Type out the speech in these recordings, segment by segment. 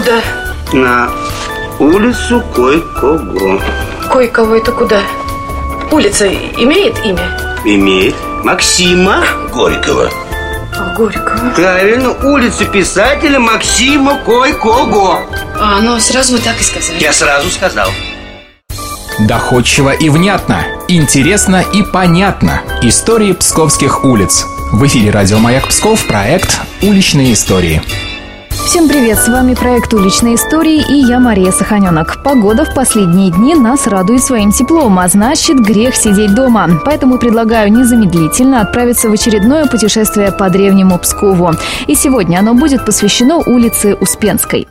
Куда? На улицу кое-кого. Кое-кого это куда? Улица имеет имя? Имеет. Максима Горького. А, Горького. Правильно, улица писателя Максима Кой-Кого. А, ну сразу вы так и сказали. Я сразу сказал. Доходчиво и внятно, интересно и понятно. Истории псковских улиц. В эфире радио «Маяк Псков» проект «Уличные истории». Всем привет, с вами проект «Уличные истории» и я Мария Саханенок. Погода в последние дни нас радует своим теплом, а значит грех сидеть дома. Поэтому предлагаю незамедлительно отправиться в очередное путешествие по древнему Пскову. И сегодня оно будет посвящено улице Успенской.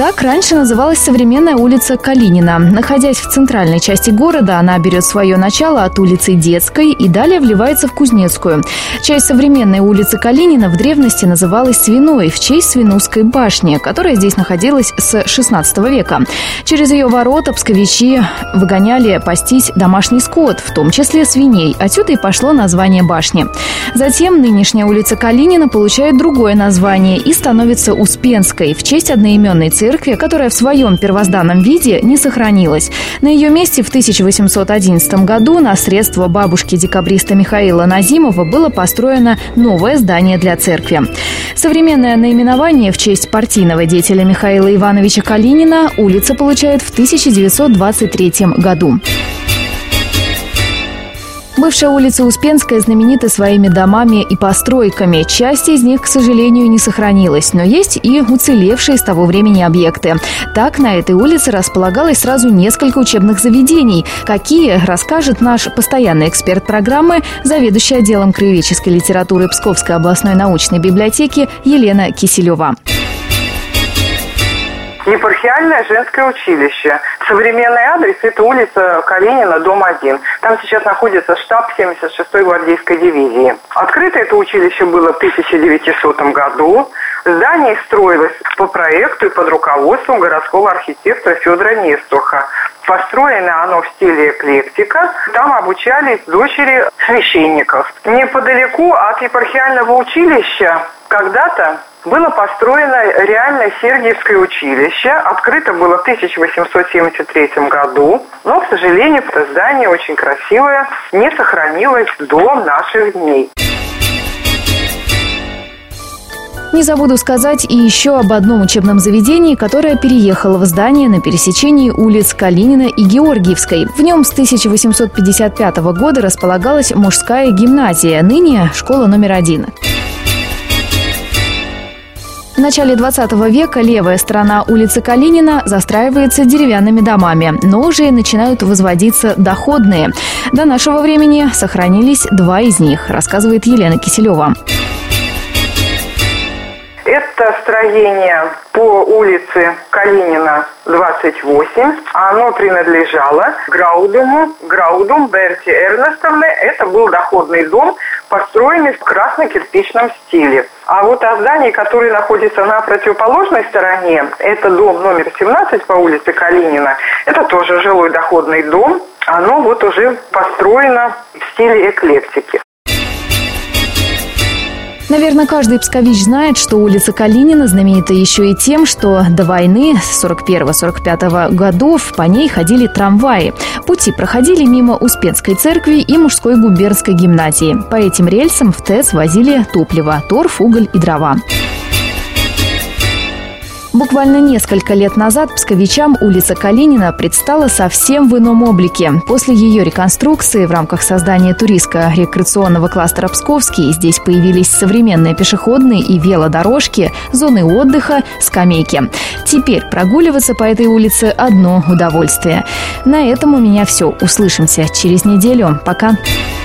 Так раньше называлась современная улица Калинина. Находясь в центральной части города, она берет свое начало от улицы Детской и далее вливается в Кузнецкую. Часть современной улицы Калинина в древности называлась Свиной в честь Свинузской башни, которая здесь находилась с 16 века. Через ее ворота псковичи выгоняли пастись домашний скот, в том числе свиней. Отсюда и пошло название башни. Затем нынешняя улица Калинина получает другое название и становится Успенской в честь одноименной церкви церкви, которая в своем первозданном виде не сохранилась. На ее месте в 1811 году на средства бабушки декабриста Михаила Назимова было построено новое здание для церкви. Современное наименование в честь партийного деятеля Михаила Ивановича Калинина улица получает в 1923 году. Бывшая улица Успенская знаменита своими домами и постройками. Часть из них, к сожалению, не сохранилась, но есть и уцелевшие с того времени объекты. Так, на этой улице располагалось сразу несколько учебных заведений. Какие, расскажет наш постоянный эксперт программы, заведующий отделом краеведческой литературы Псковской областной научной библиотеки Елена Киселева. Епархиальное женское училище. Современный адрес – это улица Калинина, дом 1. Там сейчас находится штаб 76-й гвардейской дивизии. Открыто это училище было в 1900 году. Здание строилось по проекту и под руководством городского архитектора Федора Нестуха. Построено оно в стиле эклектика. Там обучались дочери священников. Неподалеку от епархиального училища когда-то было построено реальное Сергиевское училище. Открыто было в 1873 году. Но, к сожалению, это здание очень красивое, не сохранилось до наших дней. Не забуду сказать и еще об одном учебном заведении, которое переехало в здание на пересечении улиц Калинина и Георгиевской. В нем с 1855 года располагалась мужская гимназия, ныне школа номер один. В начале 20 века левая сторона улицы Калинина застраивается деревянными домами, но уже начинают возводиться доходные. До нашего времени сохранились два из них, рассказывает Елена Киселева. Это строение по улице Калинина, 28. Оно принадлежало Граудуму, Граудум Берти Эрнестовны. Это был доходный дом, построенный в красно-кирпичном стиле. А вот о здании, которое находится на противоположной стороне, это дом номер 17 по улице Калинина, это тоже жилой доходный дом. Оно вот уже построено в стиле эклектики. Наверное, каждый пскович знает, что улица Калинина знаменита еще и тем, что до войны с 41-45 годов по ней ходили трамваи. Пути проходили мимо Успенской церкви и мужской губернской гимназии. По этим рельсам в ТЭС возили топливо, торф, уголь и дрова. Буквально несколько лет назад псковичам улица Калинина предстала совсем в ином облике. После ее реконструкции в рамках создания туристско-рекреационного кластера «Псковский» здесь появились современные пешеходные и велодорожки, зоны отдыха, скамейки. Теперь прогуливаться по этой улице – одно удовольствие. На этом у меня все. Услышимся через неделю. Пока. Пока.